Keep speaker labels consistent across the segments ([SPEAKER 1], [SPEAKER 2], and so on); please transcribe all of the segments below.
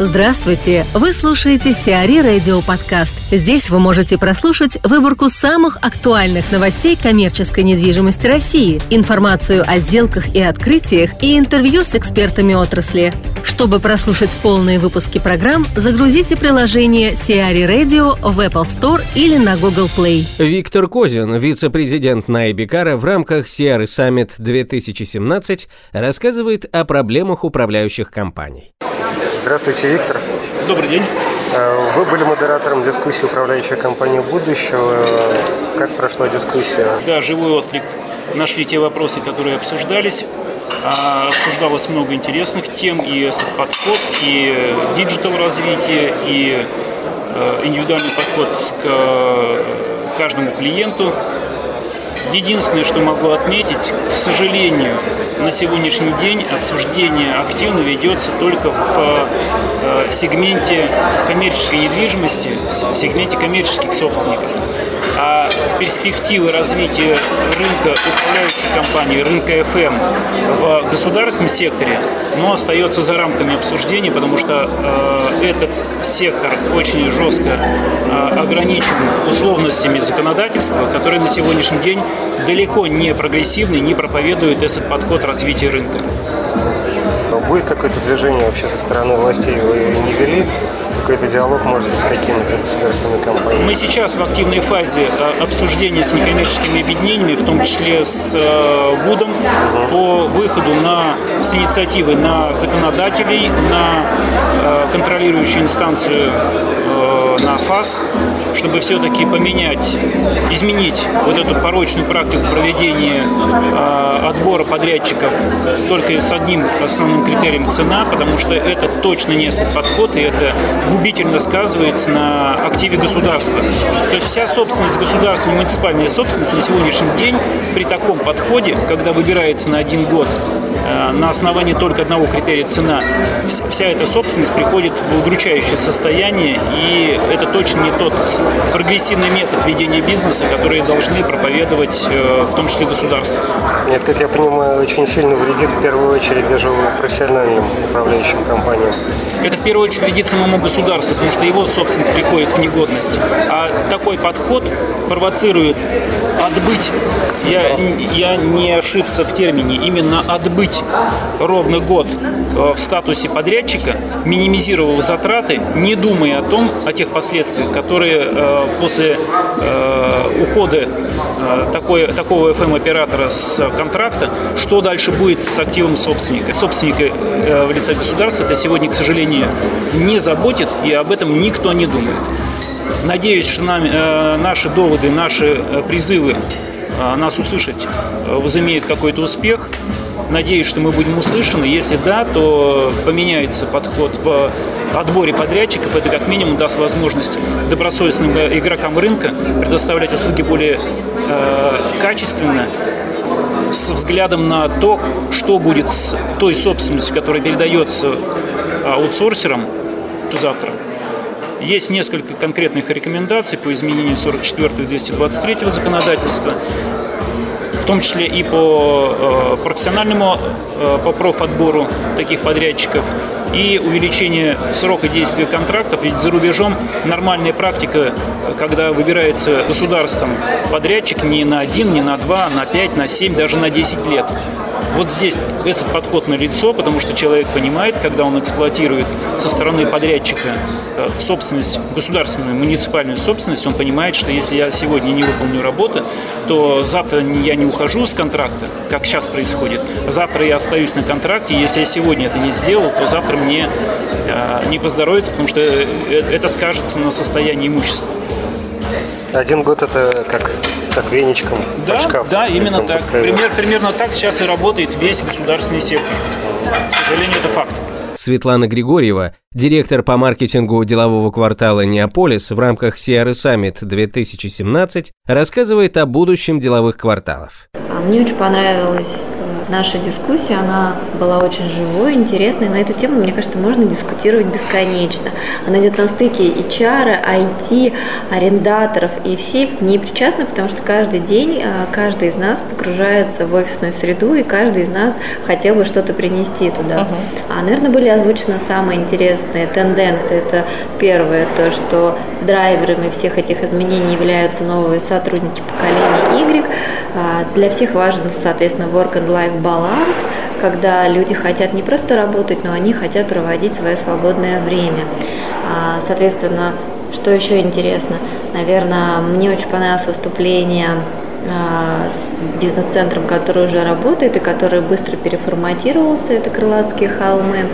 [SPEAKER 1] Здравствуйте! Вы слушаете Сиари Радио Подкаст. Здесь вы можете прослушать выборку самых актуальных новостей коммерческой недвижимости России, информацию о сделках и открытиях и интервью с экспертами отрасли. Чтобы прослушать полные выпуски программ, загрузите приложение Сиари Radio в Apple Store или на Google Play.
[SPEAKER 2] Виктор Козин, вице-президент Найбикара в рамках Сиары Summit 2017, рассказывает о проблемах управляющих компаний.
[SPEAKER 3] Здравствуйте, Виктор.
[SPEAKER 4] Добрый день.
[SPEAKER 3] Э, вы были модератором дискуссии управляющей компании будущего. Как прошла дискуссия?
[SPEAKER 4] Да, живой отклик. Нашли те вопросы, которые обсуждались. А, обсуждалось много интересных тем, и подход, и digital развитие, и э, индивидуальный подход к каждому клиенту. Единственное, что могу отметить, к сожалению, на сегодняшний день обсуждение активно ведется только в э, сегменте коммерческой недвижимости, в сегменте коммерческих собственников. А перспективы развития рынка управляющих компаний, рынка FM в государственном секторе, но остается за рамками обсуждения, потому что э, этот сектор очень жестко э, ограничен условностями законодательства, которые на сегодняшний день далеко не прогрессивны, не проповедуют этот подход развития рынка.
[SPEAKER 3] Будет какое-то движение вообще со стороны властей? Вы не вели? Какой-то диалог, может быть, с какими-то государственными компаниями?
[SPEAKER 4] Мы сейчас в активной фазе э, обсуждения с некоммерческими объединениями, в том числе с э, ВУДом, uh-huh. по выходу на, с инициативы на законодателей, на э, контролирующую инстанцию на ФАС, чтобы все-таки поменять, изменить вот эту порочную практику проведения э, отбора подрядчиков только с одним основным критерием цена, потому что это точно не подход, и это губительно сказывается на активе государства. То есть вся собственность государственной муниципальной собственности на сегодняшний день при таком подходе, когда выбирается на один год на основании только одного критерия цена, вся эта собственность приходит в удручающее состояние, и это точно не тот прогрессивный метод ведения бизнеса, который должны проповедовать э, в том числе государство.
[SPEAKER 3] Нет, как я понимаю, очень сильно вредит в первую очередь даже профессиональным управляющим компаниям.
[SPEAKER 4] Это в первую очередь вредит самому государству, потому что его собственность приходит в негодность. А такой подход провоцирует отбыть, я, я не ошибся в термине, именно отбыть быть ровно год э, в статусе подрядчика, минимизировав затраты, не думая о том, о тех последствиях, которые э, после э, ухода такой, такого FM-оператора с контракта, что дальше будет с активом собственника. Собственника в лице государства это сегодня, к сожалению, не заботит, и об этом никто не думает. Надеюсь, что нам, наши доводы, наши призывы нас услышать возымеют какой-то успех. Надеюсь, что мы будем услышаны. Если да, то поменяется подход в отборе подрядчиков. Это как минимум даст возможность добросовестным игрокам рынка предоставлять услуги более э, качественно, с взглядом на то, что будет с той собственностью, которая передается аутсорсерам завтра. Есть несколько конкретных рекомендаций по изменению 44 и 223 законодательства в том числе и по э, профессиональному, э, по профотбору таких подрядчиков и увеличение срока действия контрактов. Ведь за рубежом нормальная практика, когда выбирается государством подрядчик не на один, не на два, на пять, на семь, даже на 10 лет. Вот здесь этот подход на лицо, потому что человек понимает, когда он эксплуатирует со стороны подрядчика э, собственность, государственную, муниципальную собственность, он понимает, что если я сегодня не выполню работу, то завтра я не ухожу с контракта, как сейчас происходит. Завтра я остаюсь на контракте, если я сегодня это не сделал, то завтра мне э, не поздоровится, потому что э, это скажется на состоянии имущества.
[SPEAKER 3] Один год это как, как веничком
[SPEAKER 4] да,
[SPEAKER 3] под шкаф.
[SPEAKER 4] Да, именно так. Пример, примерно так сейчас и работает весь государственный сектор. К сожалению, это факт.
[SPEAKER 2] Светлана Григорьева, директор по маркетингу делового квартала «Неаполис» в рамках CRE Summit 2017, рассказывает о будущем деловых кварталов.
[SPEAKER 5] А мне очень понравилось наша дискуссия, она была очень живой, интересной. На эту тему, мне кажется, можно дискутировать бесконечно. Она идет на стыке HR, IT, арендаторов, и все к ней причастны, потому что каждый день а, каждый из нас погружается в офисную среду, и каждый из нас хотел бы что-то принести туда. Uh-huh. А, наверное, были озвучены самые интересные тенденции. Это первое, то, что драйверами всех этих изменений являются новые сотрудники поколения Y. А, для всех важен, соответственно, work and life баланс, когда люди хотят не просто работать, но они хотят проводить свое свободное время. А, соответственно, что еще интересно? Наверное, мне очень понравилось выступление а, с бизнес-центром, который уже работает и который быстро переформатировался, это Крылатские холмы.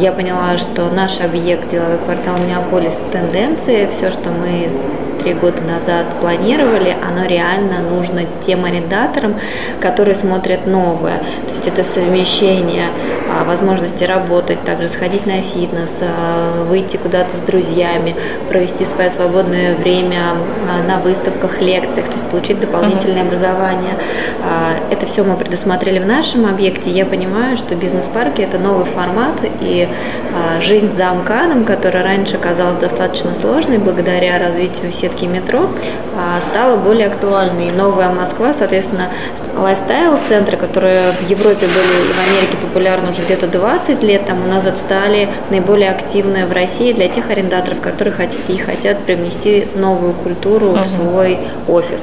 [SPEAKER 5] Я поняла, что наш объект деловой квартал Неаполис в тенденции, все, что мы три года назад планировали, оно реально нужно тем арендаторам, которые смотрят новое. То есть это совмещение возможности работать, также сходить на фитнес, а, выйти куда-то с друзьями, провести свое свободное время а, на выставках, лекциях, то есть получить дополнительное uh-huh. образование. Это все мы предусмотрели в нашем объекте. Я понимаю, что бизнес-парки это новый формат, и жизнь за МКАДом, которая раньше казалась достаточно сложной благодаря развитию сетки метро, стала более актуальной. И новая Москва, соответственно, лайфстайл-центры, которые в Европе были и в Америке популярны уже где-то 20 лет тому назад, стали наиболее активны в России для тех арендаторов, которые хотите и хотят привнести новую культуру uh-huh. в свой офис.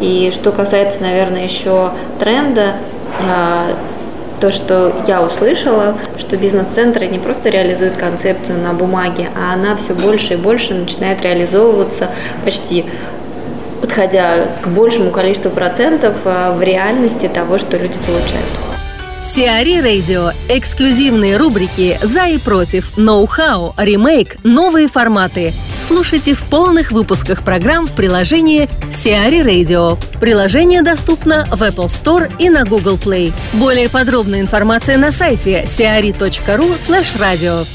[SPEAKER 5] И что касается, наверное, еще тренда, а, то, что я услышала, что бизнес-центры не просто реализуют концепцию на бумаге, а она все больше и больше начинает реализовываться почти подходя к большему количеству процентов а, в реальности того, что люди получают.
[SPEAKER 1] Сиари Радио. Эксклюзивные рубрики «За и против», «Ноу-хау», «Ремейк», «Новые форматы». Слушайте в полных выпусках программ в приложении Сиари Radio. Приложение доступно в Apple Store и на Google Play. Более подробная информация на сайте siari.ru slash radio.